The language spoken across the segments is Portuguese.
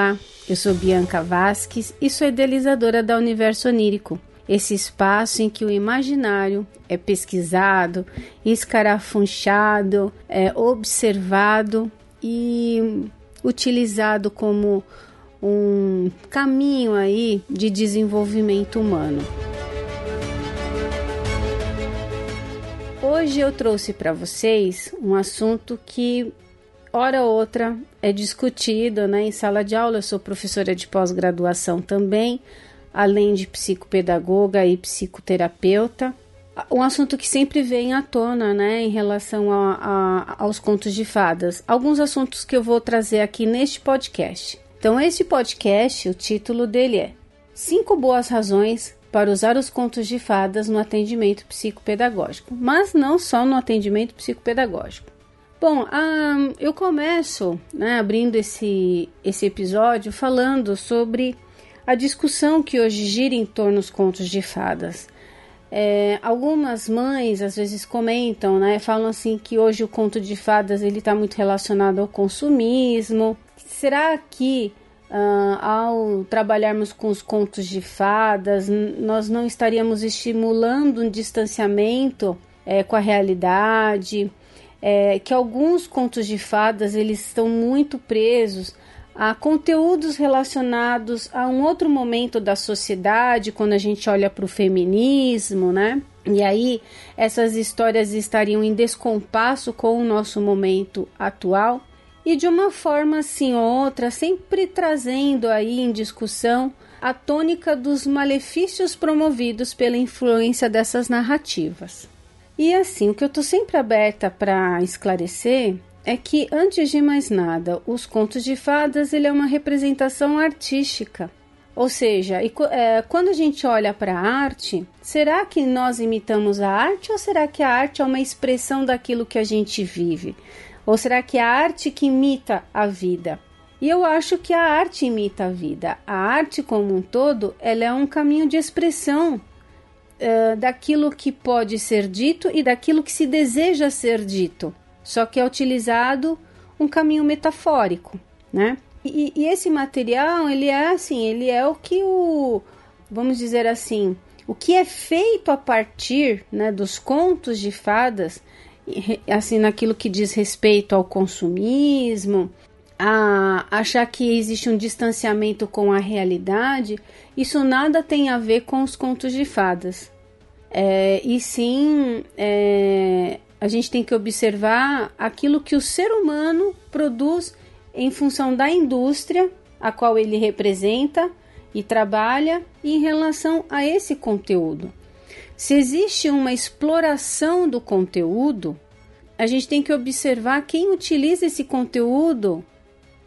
Olá, eu sou Bianca Vasques e sou idealizadora da Universo Onírico, esse espaço em que o imaginário é pesquisado, escarafunchado, é observado e utilizado como um caminho aí de desenvolvimento humano. Hoje eu trouxe para vocês um assunto que hora ou outra é discutido né, em sala de aula. Eu sou professora de pós-graduação também, além de psicopedagoga e psicoterapeuta. Um assunto que sempre vem à tona né, em relação a, a, aos contos de fadas. Alguns assuntos que eu vou trazer aqui neste podcast. Então, este podcast, o título dele é Cinco Boas Razões para usar os contos de fadas no atendimento psicopedagógico, mas não só no atendimento psicopedagógico. Bom, um, eu começo né, abrindo esse, esse episódio falando sobre a discussão que hoje gira em torno dos contos de fadas. É, algumas mães às vezes comentam, né, falam assim que hoje o conto de fadas ele está muito relacionado ao consumismo. Será que Uh, ao trabalharmos com os contos de fadas, nós não estaríamos estimulando um distanciamento é, com a realidade, é, que alguns contos de fadas eles estão muito presos a conteúdos relacionados a um outro momento da sociedade, quando a gente olha para o feminismo, né? E aí essas histórias estariam em descompasso com o nosso momento atual e de uma forma assim ou outra, sempre trazendo aí em discussão a tônica dos malefícios promovidos pela influência dessas narrativas. E assim, o que eu estou sempre aberta para esclarecer é que, antes de mais nada, os contos de fadas ele é uma representação artística. Ou seja, e, é, quando a gente olha para a arte, será que nós imitamos a arte ou será que a arte é uma expressão daquilo que a gente vive? Ou será que é a arte que imita a vida? E eu acho que a arte imita a vida. A arte como um todo, ela é um caminho de expressão daquilo que pode ser dito e daquilo que se deseja ser dito. Só que é utilizado um caminho metafórico, né? E, e esse material, ele é assim, ele é o que o, vamos dizer assim, o que é feito a partir né, dos contos de fadas assim naquilo que diz respeito ao consumismo, a achar que existe um distanciamento com a realidade, isso nada tem a ver com os contos de fadas. É, e sim, é, a gente tem que observar aquilo que o ser humano produz em função da indústria a qual ele representa e trabalha em relação a esse conteúdo. Se existe uma exploração do conteúdo, a gente tem que observar quem utiliza esse conteúdo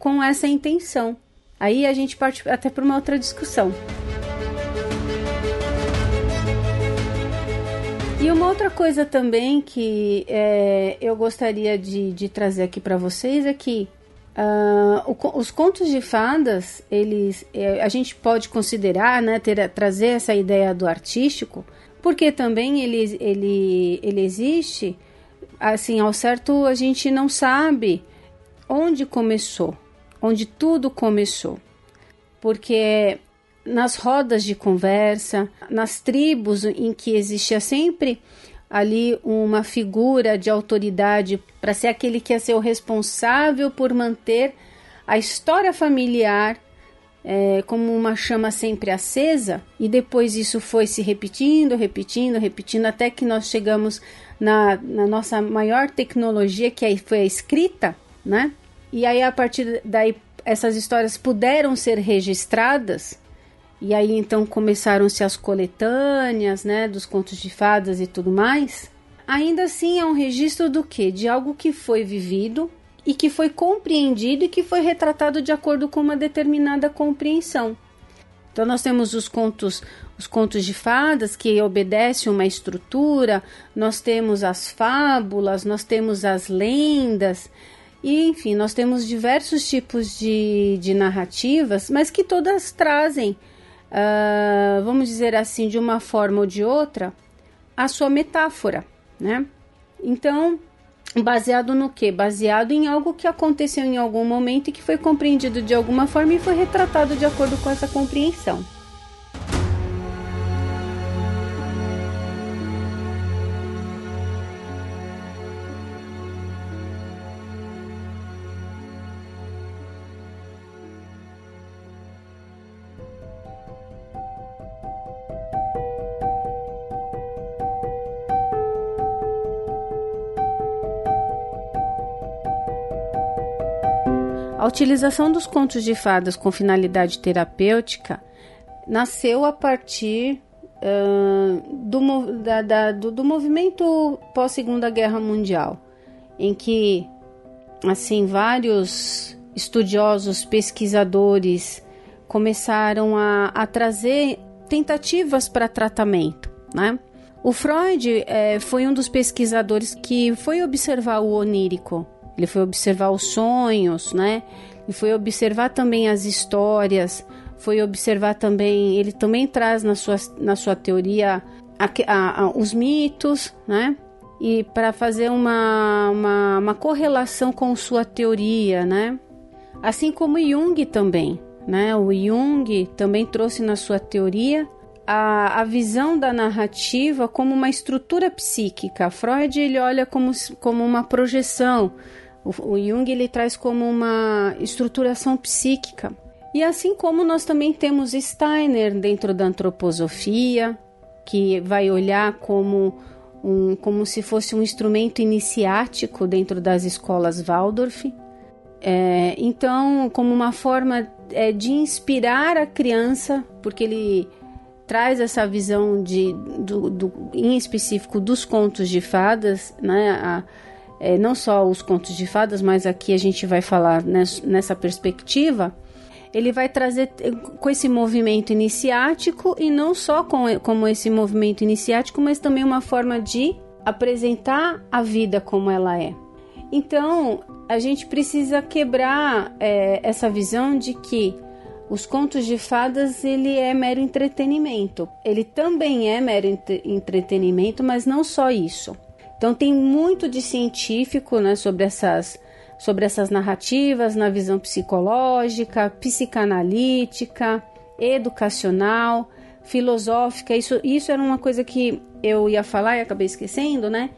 com essa intenção. Aí a gente parte até para uma outra discussão. E uma outra coisa também que é, eu gostaria de, de trazer aqui para vocês é que uh, o, os contos de fadas, eles, é, a gente pode considerar, né, ter, trazer essa ideia do artístico, porque também ele, ele, ele existe, assim, ao certo a gente não sabe onde começou, onde tudo começou. Porque nas rodas de conversa, nas tribos em que existia sempre ali uma figura de autoridade para ser aquele que ia ser o responsável por manter a história familiar é, como uma chama sempre acesa, e depois isso foi se repetindo, repetindo, repetindo, até que nós chegamos na, na nossa maior tecnologia, que aí foi a escrita, né? E aí, a partir daí, essas histórias puderam ser registradas, e aí então começaram-se as coletâneas, né, dos contos de fadas e tudo mais. Ainda assim é um registro do que? De algo que foi vivido, e que foi compreendido e que foi retratado de acordo com uma determinada compreensão. Então nós temos os contos, os contos de fadas que obedecem uma estrutura, nós temos as fábulas, nós temos as lendas, e enfim, nós temos diversos tipos de, de narrativas, mas que todas trazem, uh, vamos dizer assim, de uma forma ou de outra, a sua metáfora, né? Então, Baseado no que? Baseado em algo que aconteceu em algum momento e que foi compreendido de alguma forma e foi retratado de acordo com essa compreensão. Utilização dos contos de fadas com finalidade terapêutica nasceu a partir uh, do, da, da, do, do movimento pós Segunda Guerra Mundial, em que assim vários estudiosos, pesquisadores começaram a, a trazer tentativas para tratamento, né? O Freud é, foi um dos pesquisadores que foi observar o onírico ele foi observar os sonhos, né? E foi observar também as histórias, foi observar também, ele também traz na sua, na sua teoria a, a, a, os mitos, né? E para fazer uma, uma, uma, correlação com sua teoria, né? Assim como Jung também, né? O Jung também trouxe na sua teoria a, a visão da narrativa como uma estrutura psíquica. Freud ele olha como, como uma projeção, o, o Jung ele traz como uma estruturação psíquica. E assim como nós também temos Steiner dentro da antroposofia, que vai olhar como um, como se fosse um instrumento iniciático dentro das escolas Waldorf. É, então, como uma forma é, de inspirar a criança, porque ele traz essa visão de, do, do, em específico dos contos de fadas, né? A, é, não só os contos de fadas, mas aqui a gente vai falar nessa perspectiva, ele vai trazer com esse movimento iniciático e não só com como esse movimento iniciático, mas também uma forma de apresentar a vida como ela é. Então, a gente precisa quebrar é, essa visão de que os contos de fadas ele é mero entretenimento. Ele também é mero entretenimento, mas não só isso. Então tem muito de científico né, sobre, essas, sobre essas narrativas na visão psicológica, psicanalítica, educacional, filosófica. Isso, isso era uma coisa que eu ia falar e acabei esquecendo, né?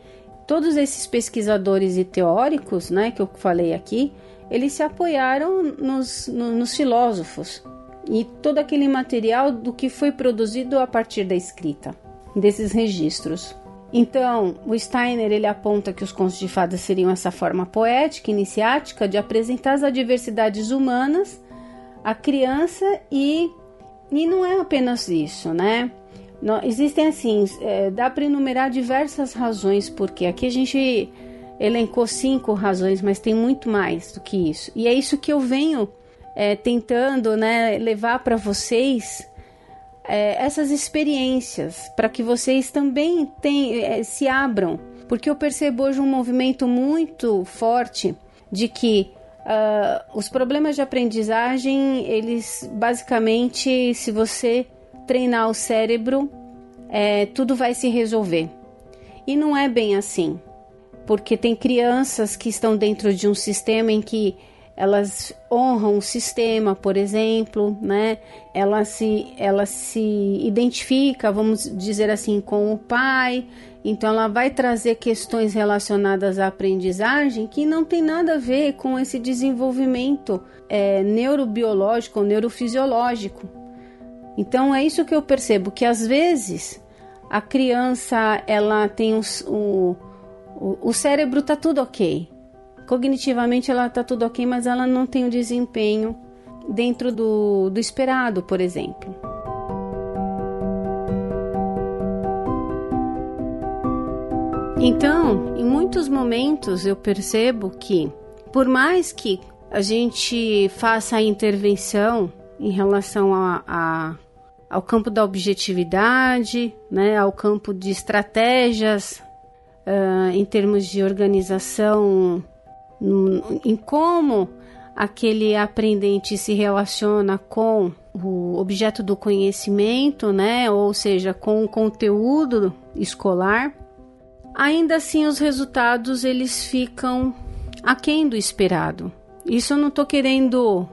Todos esses pesquisadores e teóricos, né, que eu falei aqui, eles se apoiaram nos, no, nos filósofos e todo aquele material do que foi produzido a partir da escrita desses registros. Então, o Steiner ele aponta que os contos de fadas seriam essa forma poética, iniciática de apresentar as adversidades humanas à criança e e não é apenas isso, né? Existem assim, é, dá para enumerar diversas razões porque aqui a gente elencou cinco razões, mas tem muito mais do que isso. E é isso que eu venho é, tentando, né, levar para vocês é, essas experiências para que vocês também tem, é, se abram, porque eu percebo hoje um movimento muito forte de que uh, os problemas de aprendizagem, eles basicamente, se você treinar o cérebro, é, tudo vai se resolver. E não é bem assim, porque tem crianças que estão dentro de um sistema em que elas honram o sistema, por exemplo, né? Ela se, ela se identifica, vamos dizer assim, com o pai, então ela vai trazer questões relacionadas à aprendizagem que não tem nada a ver com esse desenvolvimento é, neurobiológico ou neurofisiológico. Então é isso que eu percebo que às vezes a criança ela tem os, o, o, o cérebro tá tudo ok, Cognitivamente ela está tudo ok, mas ela não tem o desempenho dentro do, do esperado, por exemplo. Então, em muitos momentos eu percebo que, por mais que a gente faça a intervenção em relação a, a, ao campo da objetividade, né, ao campo de estratégias, uh, em termos de organização em como aquele aprendente se relaciona com o objeto do conhecimento, né? Ou seja, com o conteúdo escolar. ainda assim os resultados eles ficam aquém do esperado. Isso eu não estou querendo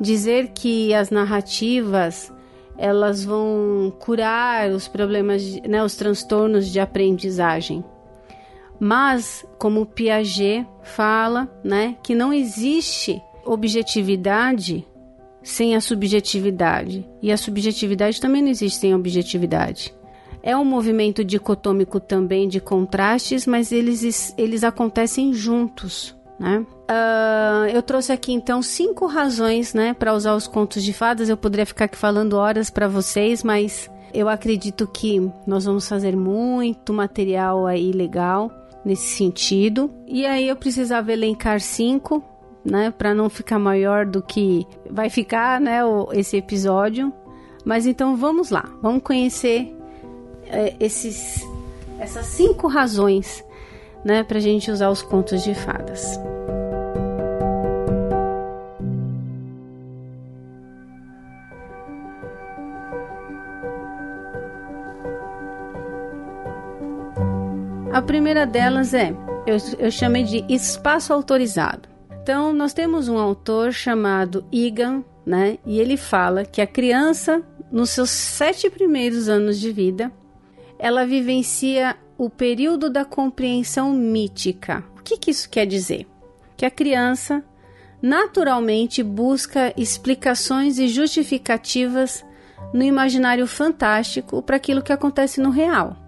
dizer que as narrativas elas vão curar os problemas, né, os transtornos de aprendizagem. Mas, como Piaget fala, né, que não existe objetividade sem a subjetividade. E a subjetividade também não existe sem a objetividade. É um movimento dicotômico também de contrastes, mas eles, eles acontecem juntos. Né? Uh, eu trouxe aqui então cinco razões né, para usar os contos de fadas. Eu poderia ficar aqui falando horas para vocês, mas eu acredito que nós vamos fazer muito material aí legal nesse sentido. E aí eu precisava elencar cinco né, para não ficar maior do que vai ficar, né, o, esse episódio. Mas então vamos lá, vamos conhecer é, esses, essas cinco razões, né, para gente usar os contos de fadas. A primeira delas é, eu, eu chamei de espaço autorizado. Então, nós temos um autor chamado Egan, né? E ele fala que a criança, nos seus sete primeiros anos de vida, ela vivencia o período da compreensão mítica. O que, que isso quer dizer? Que a criança naturalmente busca explicações e justificativas no imaginário fantástico para aquilo que acontece no real.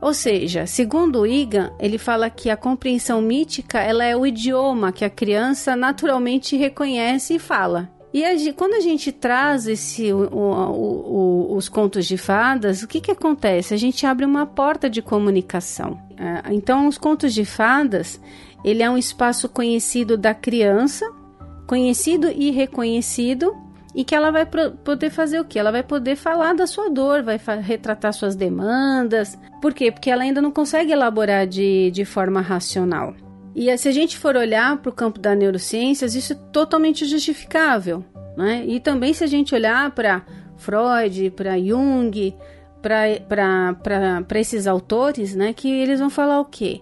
Ou seja, segundo Igan, ele fala que a compreensão mítica ela é o idioma que a criança naturalmente reconhece e fala. E a, quando a gente traz esse, o, o, o, os contos de fadas, o que, que acontece? A gente abre uma porta de comunicação. É, então, os contos de fadas, ele é um espaço conhecido da criança, conhecido e reconhecido, e que ela vai poder fazer o que? Ela vai poder falar da sua dor, vai retratar suas demandas. Por quê? Porque ela ainda não consegue elaborar de, de forma racional. E se a gente for olhar para o campo da neurociências, isso é totalmente justificável. Né? E também se a gente olhar para Freud, para Jung, para esses autores, né, que eles vão falar o quê?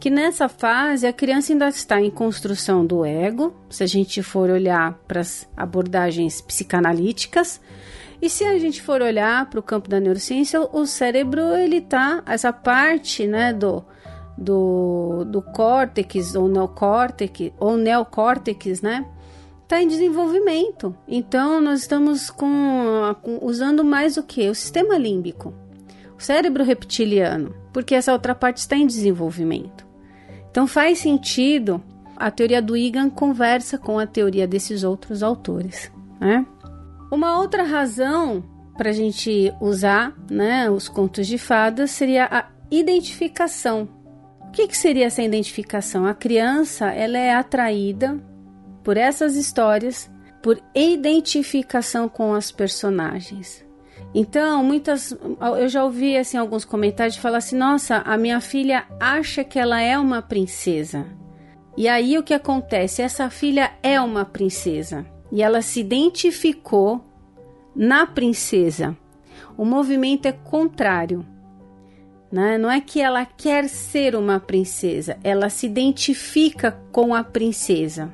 Que nessa fase a criança ainda está em construção do ego, se a gente for olhar para as abordagens psicanalíticas, e se a gente for olhar para o campo da neurociência, o cérebro ele tá essa parte, né, do do, do córtex ou neocórtex ou neocórtex, né, está em desenvolvimento. Então nós estamos com, com usando mais o que o sistema límbico, o cérebro reptiliano, porque essa outra parte está em desenvolvimento. Então faz sentido a teoria do Egan conversa com a teoria desses outros autores. Né? Uma outra razão para a gente usar né, os contos de fadas seria a identificação. O que, que seria essa identificação? A criança ela é atraída por essas histórias por identificação com as personagens. Então, muitas eu já ouvi assim alguns comentários de falar assim: "Nossa, a minha filha acha que ela é uma princesa". E aí o que acontece? Essa filha é uma princesa e ela se identificou na princesa. O movimento é contrário. Né? Não é que ela quer ser uma princesa, ela se identifica com a princesa.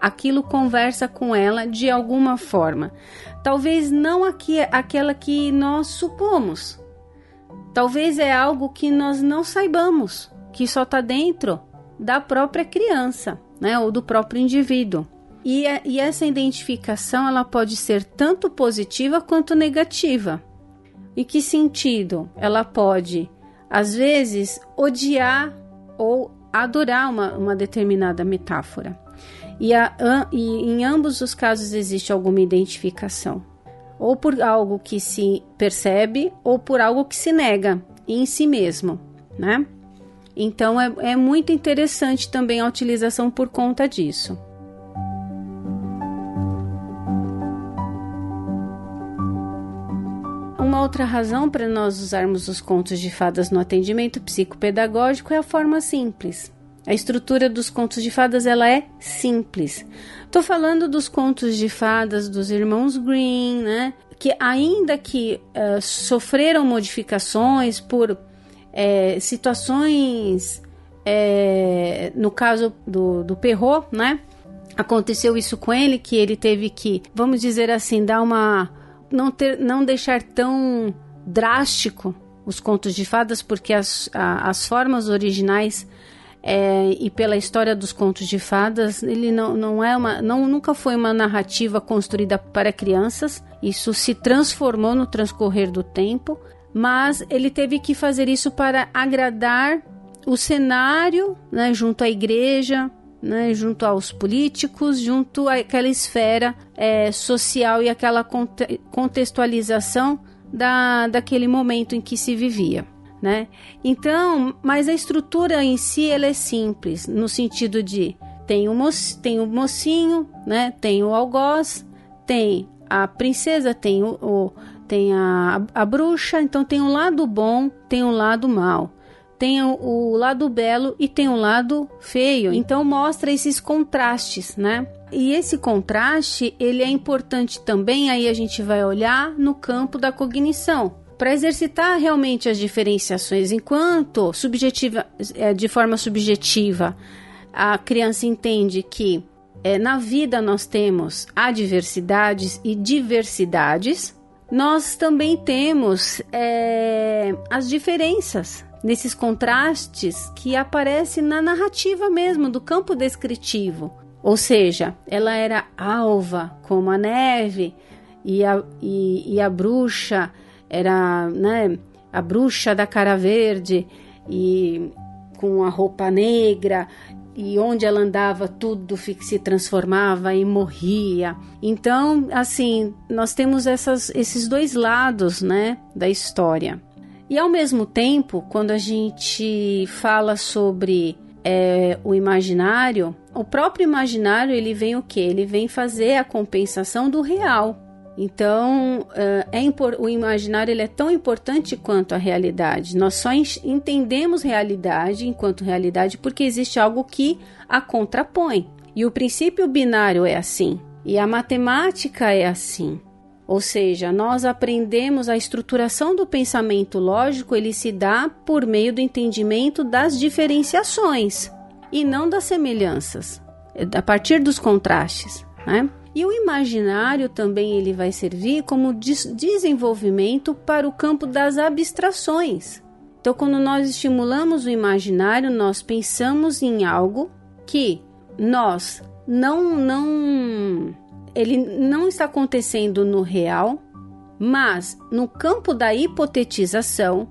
Aquilo conversa com ela de alguma forma. Talvez não aqui, aquela que nós supomos. Talvez é algo que nós não saibamos, que só está dentro da própria criança, né, ou do próprio indivíduo. E, e essa identificação ela pode ser tanto positiva quanto negativa. Em que sentido? Ela pode, às vezes, odiar ou adorar uma, uma determinada metáfora e, a, e em ambos os casos existe alguma identificação, ou por algo que se percebe ou por algo que se nega em si mesmo, né? Então é, é muito interessante também a utilização por conta disso. Uma outra razão para nós usarmos os contos de fadas no atendimento psicopedagógico é a forma simples. A estrutura dos contos de fadas ela é simples. Estou falando dos contos de fadas dos irmãos Green, né? Que ainda que uh, sofreram modificações por é, situações, é, no caso do, do Perrault, né? Aconteceu isso com ele, que ele teve que, vamos dizer assim, dar uma. não, ter, não deixar tão drástico os contos de fadas, porque as, a, as formas originais é, e pela história dos contos de fadas, ele não, não é uma, não, nunca foi uma narrativa construída para crianças. Isso se transformou no transcorrer do tempo, mas ele teve que fazer isso para agradar o cenário, né, junto à igreja, né, junto aos políticos, junto àquela esfera é, social e aquela contextualização da, daquele momento em que se vivia né? Então, mas a estrutura em si ela é simples, no sentido de tem o, mo tem o mocinho, né? Tem o algoz, tem a princesa, tem o, o tem a, a bruxa, então tem um lado bom, tem um lado mal. Tem o, o lado belo e tem o lado feio. Então mostra esses contrastes, né? E esse contraste, ele é importante também, aí a gente vai olhar no campo da cognição para exercitar realmente as diferenciações, enquanto subjetiva, é, de forma subjetiva a criança entende que é, na vida nós temos adversidades e diversidades, nós também temos é, as diferenças nesses contrastes que aparecem na narrativa mesmo, do campo descritivo. Ou seja, ela era alva como a neve e a, e, e a bruxa era né, a bruxa da cara verde e com a roupa negra e onde ela andava tudo se transformava e morria. Então, assim, nós temos essas, esses dois lados, né, da história. E ao mesmo tempo, quando a gente fala sobre é, o imaginário, o próprio imaginário ele vem o que? Ele vem fazer a compensação do real. Então, eh, é o imaginário ele é tão importante quanto a realidade. Nós só entendemos realidade enquanto realidade porque existe algo que a contrapõe. E o princípio binário é assim. E a matemática é assim. Ou seja, nós aprendemos a estruturação do pensamento lógico, ele se dá por meio do entendimento das diferenciações e não das semelhanças, a partir dos contrastes, né? E o imaginário também ele vai servir como desenvolvimento para o campo das abstrações. Então, quando nós estimulamos o imaginário, nós pensamos em algo que nós não não ele não está acontecendo no real, mas no campo da hipotetização,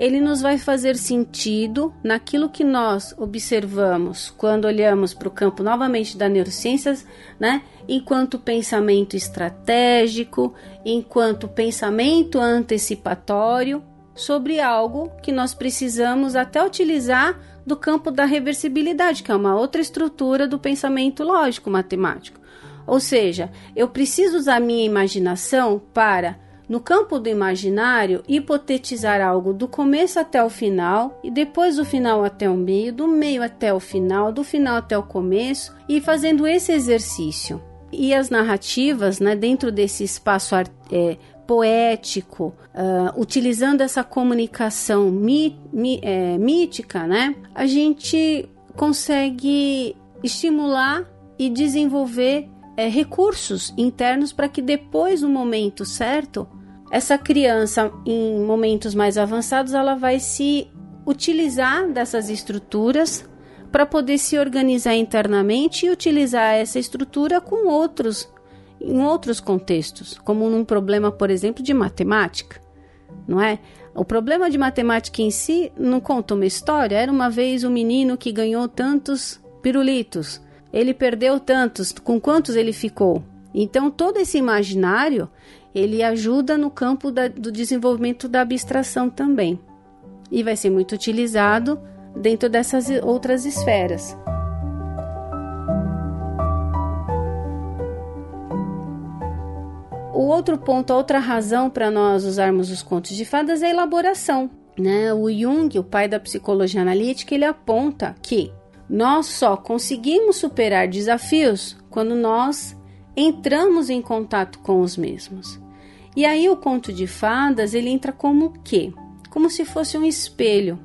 ele nos vai fazer sentido naquilo que nós observamos quando olhamos para o campo novamente da neurociências, né? Enquanto pensamento estratégico, enquanto pensamento antecipatório sobre algo que nós precisamos até utilizar do campo da reversibilidade, que é uma outra estrutura do pensamento lógico matemático. Ou seja, eu preciso usar minha imaginação para no campo do imaginário, hipotetizar algo do começo até o final e depois do final até o meio, do meio até o final, do final até o começo e fazendo esse exercício. E as narrativas, né, dentro desse espaço é, poético, uh, utilizando essa comunicação mí, mí, é, mítica, né, a gente consegue estimular e desenvolver é, recursos internos para que depois, no momento certo, essa criança, em momentos mais avançados, ela vai se utilizar dessas estruturas para poder se organizar internamente e utilizar essa estrutura com outros em outros contextos, como num problema, por exemplo, de matemática, não é? O problema de matemática em si não conta uma história. Era uma vez um menino que ganhou tantos pirulitos. Ele perdeu tantos. Com quantos ele ficou? Então todo esse imaginário ele ajuda no campo da, do desenvolvimento da abstração também. E vai ser muito utilizado dentro dessas outras esferas. O outro ponto, outra razão para nós usarmos os contos de fadas é a elaboração. Né? O Jung, o pai da psicologia analítica, ele aponta que nós só conseguimos superar desafios quando nós entramos em contato com os mesmos. E aí o conto de fadas ele entra como o quê? como se fosse um espelho,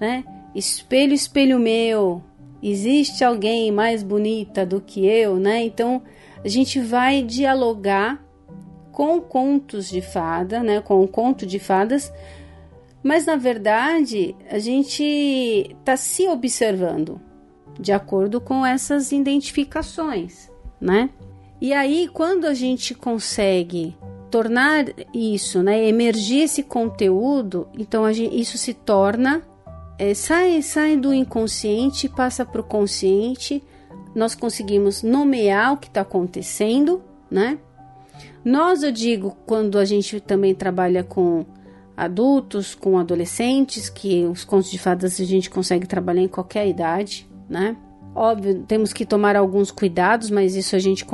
né? Espelho, espelho meu, existe alguém mais bonita do que eu, né? Então a gente vai dialogar com contos de fada, né? Com o conto de fadas, mas na verdade a gente está se observando de acordo com essas identificações, né? E aí quando a gente consegue tornar isso, né, emergir esse conteúdo, então gente, isso se torna é, sai, sai do inconsciente, passa para o consciente, nós conseguimos nomear o que está acontecendo, né? Nós, eu digo, quando a gente também trabalha com adultos, com adolescentes, que os contos de fadas a gente consegue trabalhar em qualquer idade, né? Óbvio, temos que tomar alguns cuidados, mas isso a gente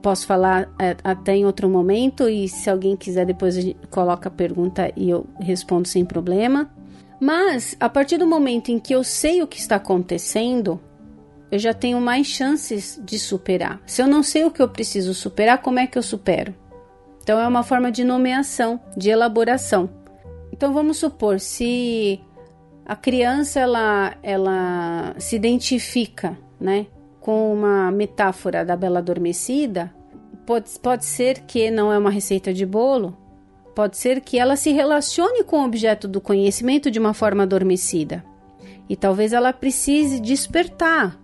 posso falar é, até em outro momento. E se alguém quiser, depois a gente coloca a pergunta e eu respondo sem problema. Mas a partir do momento em que eu sei o que está acontecendo, eu já tenho mais chances de superar. Se eu não sei o que eu preciso superar, como é que eu supero? Então é uma forma de nomeação, de elaboração. Então vamos supor se a criança ela, ela se identifica, né, com uma metáfora da Bela Adormecida, pode, pode ser que não é uma receita de bolo, pode ser que ela se relacione com o objeto do conhecimento de uma forma adormecida. E talvez ela precise despertar,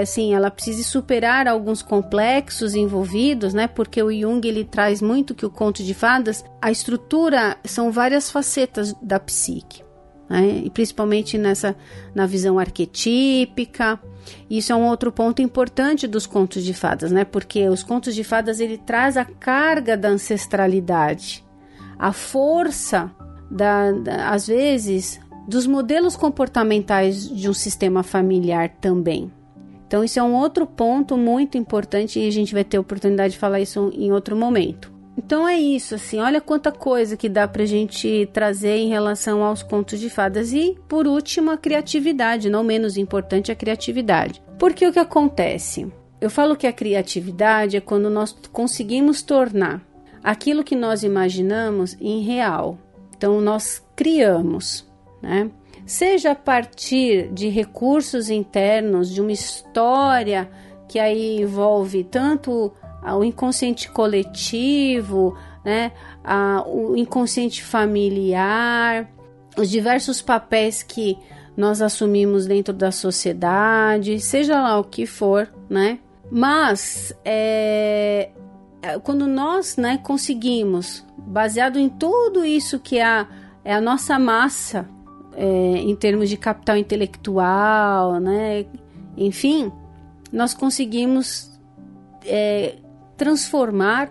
assim, ela precise superar alguns complexos envolvidos, né? Porque o Jung ele traz muito que o conto de fadas, a estrutura são várias facetas da psique né? e principalmente nessa na visão arquetípica. Isso é um outro ponto importante dos contos de fadas, né? Porque os contos de fadas ele traz a carga da ancestralidade, a força da, da às vezes dos modelos comportamentais de um sistema familiar também. Então, isso é um outro ponto muito importante e a gente vai ter oportunidade de falar isso em outro momento. Então é isso, assim, olha quanta coisa que dá pra gente trazer em relação aos contos de fadas. E, por último, a criatividade, não menos importante, a criatividade. Porque o que acontece? Eu falo que a criatividade é quando nós conseguimos tornar aquilo que nós imaginamos em real. Então, nós criamos, né? Seja a partir de recursos internos, de uma história que aí envolve tanto o inconsciente coletivo, né, a, o inconsciente familiar, os diversos papéis que nós assumimos dentro da sociedade, seja lá o que for, né? Mas é, é quando nós, né, conseguimos, baseado em tudo isso que a, é a nossa massa, é, em termos de capital intelectual, né? Enfim, nós conseguimos é, transformar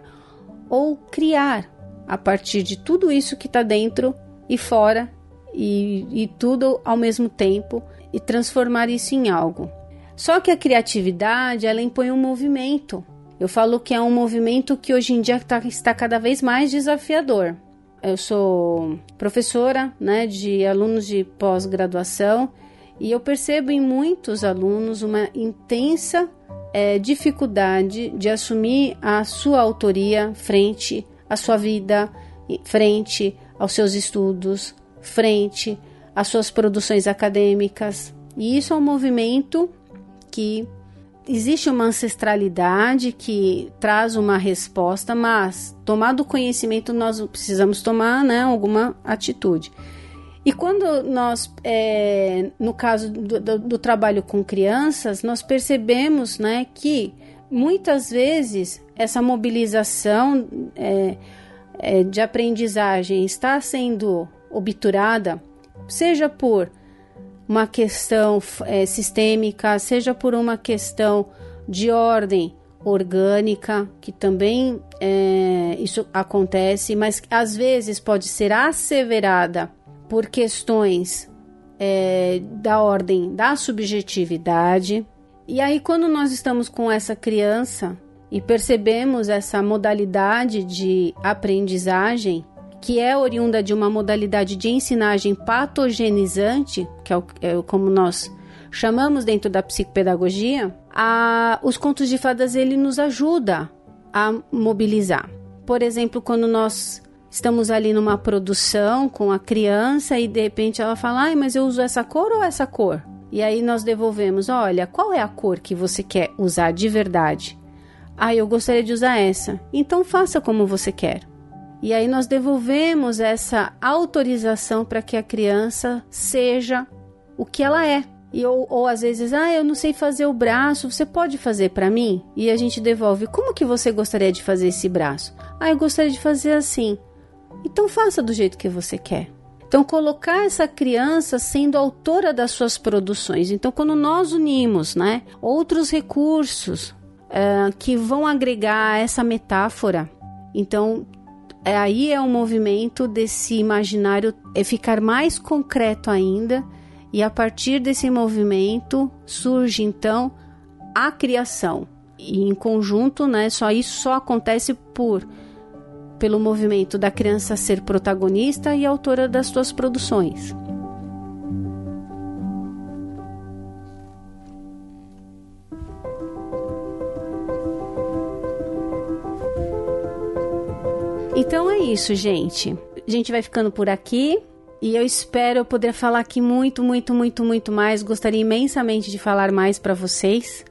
ou criar a partir de tudo isso que está dentro e fora e, e tudo ao mesmo tempo e transformar isso em algo. Só que a criatividade ela impõe um movimento. Eu falo que é um movimento que hoje em dia tá, está cada vez mais desafiador. Eu sou professora né, de alunos de pós-graduação e eu percebo em muitos alunos uma intensa é, dificuldade de assumir a sua autoria frente à sua vida, frente aos seus estudos, frente às suas produções acadêmicas. E isso é um movimento que existe uma ancestralidade que traz uma resposta, mas tomado o conhecimento nós precisamos tomar né, alguma atitude. E quando nós, é, no caso do, do, do, trabalho com crianças, nós percebemos né, que muitas vezes essa mobilização é, é, de aprendizagem está sendo obturada, seja por uma questão é, sistêmica, seja por uma questão de ordem orgânica, que também é, isso acontece, mas às vezes pode ser asseverada por questões é, da ordem da subjetividade. E aí, quando nós estamos com essa criança e percebemos essa modalidade de aprendizagem, que é oriunda de uma modalidade de ensinagem patogenizante, que é, o, é como nós chamamos dentro da psicopedagogia, a, os contos de fadas ele nos ajuda a mobilizar. Por exemplo, quando nós estamos ali numa produção com a criança e de repente ela fala: "Ai, mas eu uso essa cor ou essa cor?" E aí nós devolvemos: "Olha, qual é a cor que você quer usar de verdade?" "Ah, eu gostaria de usar essa." "Então faça como você quer." E aí nós devolvemos essa autorização para que a criança seja o que ela é. E ou, ou às vezes, ah, eu não sei fazer o braço, você pode fazer para mim? E a gente devolve, como que você gostaria de fazer esse braço? Ah, eu gostaria de fazer assim. Então faça do jeito que você quer. Então, colocar essa criança sendo autora das suas produções. Então, quando nós unimos né, outros recursos é, que vão agregar essa metáfora, então é, aí é um movimento desse imaginário é ficar mais concreto ainda, e a partir desse movimento surge então a criação. E em conjunto, né, só isso só acontece por pelo movimento da criança ser protagonista e autora das suas produções. Então é isso, gente. A gente vai ficando por aqui. E eu espero poder falar aqui muito, muito, muito, muito mais. Gostaria imensamente de falar mais para vocês.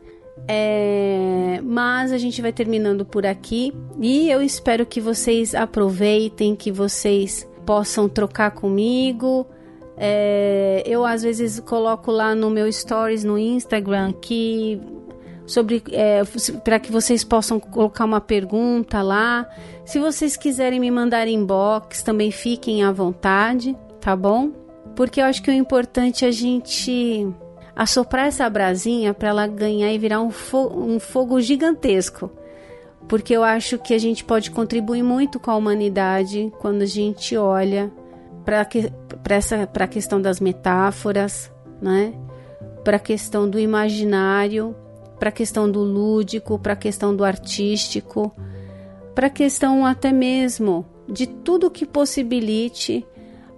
É, mas a gente vai terminando por aqui e eu espero que vocês aproveitem, que vocês possam trocar comigo. É, eu às vezes coloco lá no meu stories no Instagram que sobre é, para que vocês possam colocar uma pergunta lá. Se vocês quiserem me mandar inbox, também fiquem à vontade, tá bom? Porque eu acho que o importante é a gente assoprar essa brasinha para ela ganhar e virar um, fo um fogo gigantesco. Porque eu acho que a gente pode contribuir muito com a humanidade quando a gente olha para que, a questão das metáforas, né? para a questão do imaginário, para a questão do lúdico, para a questão do artístico, para a questão até mesmo de tudo que possibilite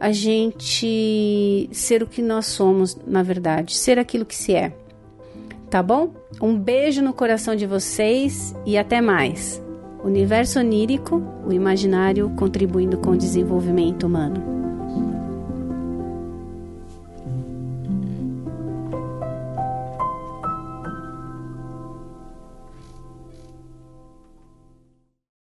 a gente ser o que nós somos, na verdade, ser aquilo que se é. Tá bom? Um beijo no coração de vocês e até mais. Universo onírico, o imaginário contribuindo com o desenvolvimento humano.